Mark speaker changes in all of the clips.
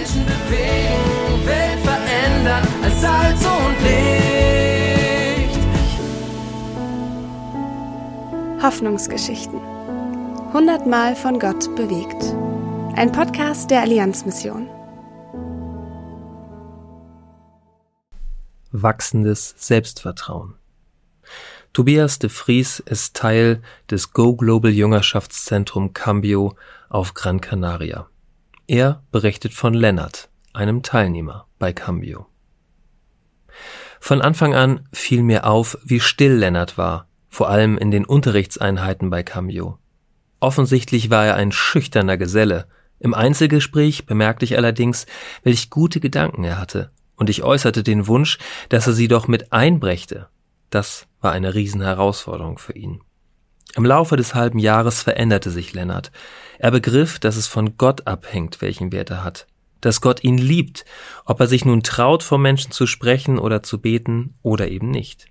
Speaker 1: Menschen bewegen, Welt verändern als Salz und Licht.
Speaker 2: Hoffnungsgeschichten. Hundertmal von Gott bewegt. Ein Podcast der Allianzmission.
Speaker 3: Wachsendes Selbstvertrauen. Tobias de Vries ist Teil des Go Global Jüngerschaftszentrum Cambio auf Gran Canaria. Er berichtet von Lennart, einem Teilnehmer bei Cambio. Von Anfang an fiel mir auf, wie still Lennart war, vor allem in den Unterrichtseinheiten bei Cambio. Offensichtlich war er ein schüchterner Geselle. Im Einzelgespräch bemerkte ich allerdings, welch gute Gedanken er hatte, und ich äußerte den Wunsch, dass er sie doch mit einbrächte. Das war eine Riesenherausforderung für ihn. Im Laufe des halben Jahres veränderte sich Lennart. Er begriff, dass es von Gott abhängt, welchen Wert er hat, dass Gott ihn liebt, ob er sich nun traut, vor Menschen zu sprechen oder zu beten oder eben nicht.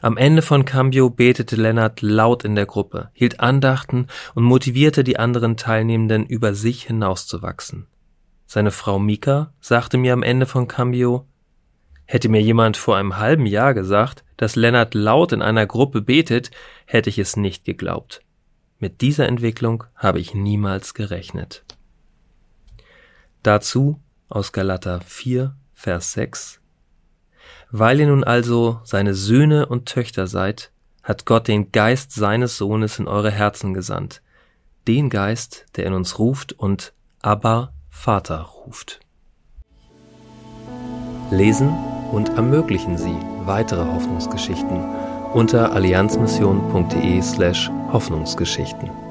Speaker 3: Am Ende von Cambio betete Lennart laut in der Gruppe, hielt Andachten und motivierte die anderen Teilnehmenden, über sich hinauszuwachsen. Seine Frau Mika sagte mir am Ende von Cambio, Hätte mir jemand vor einem halben Jahr gesagt, dass Lennart laut in einer Gruppe betet, hätte ich es nicht geglaubt. Mit dieser Entwicklung habe ich niemals gerechnet. Dazu aus Galater 4, Vers 6. Weil ihr nun also seine Söhne und Töchter seid, hat Gott den Geist seines Sohnes in eure Herzen gesandt, den Geist, der in uns ruft und Abba Vater ruft. Lesen und ermöglichen Sie weitere Hoffnungsgeschichten unter allianzmission.de slash Hoffnungsgeschichten.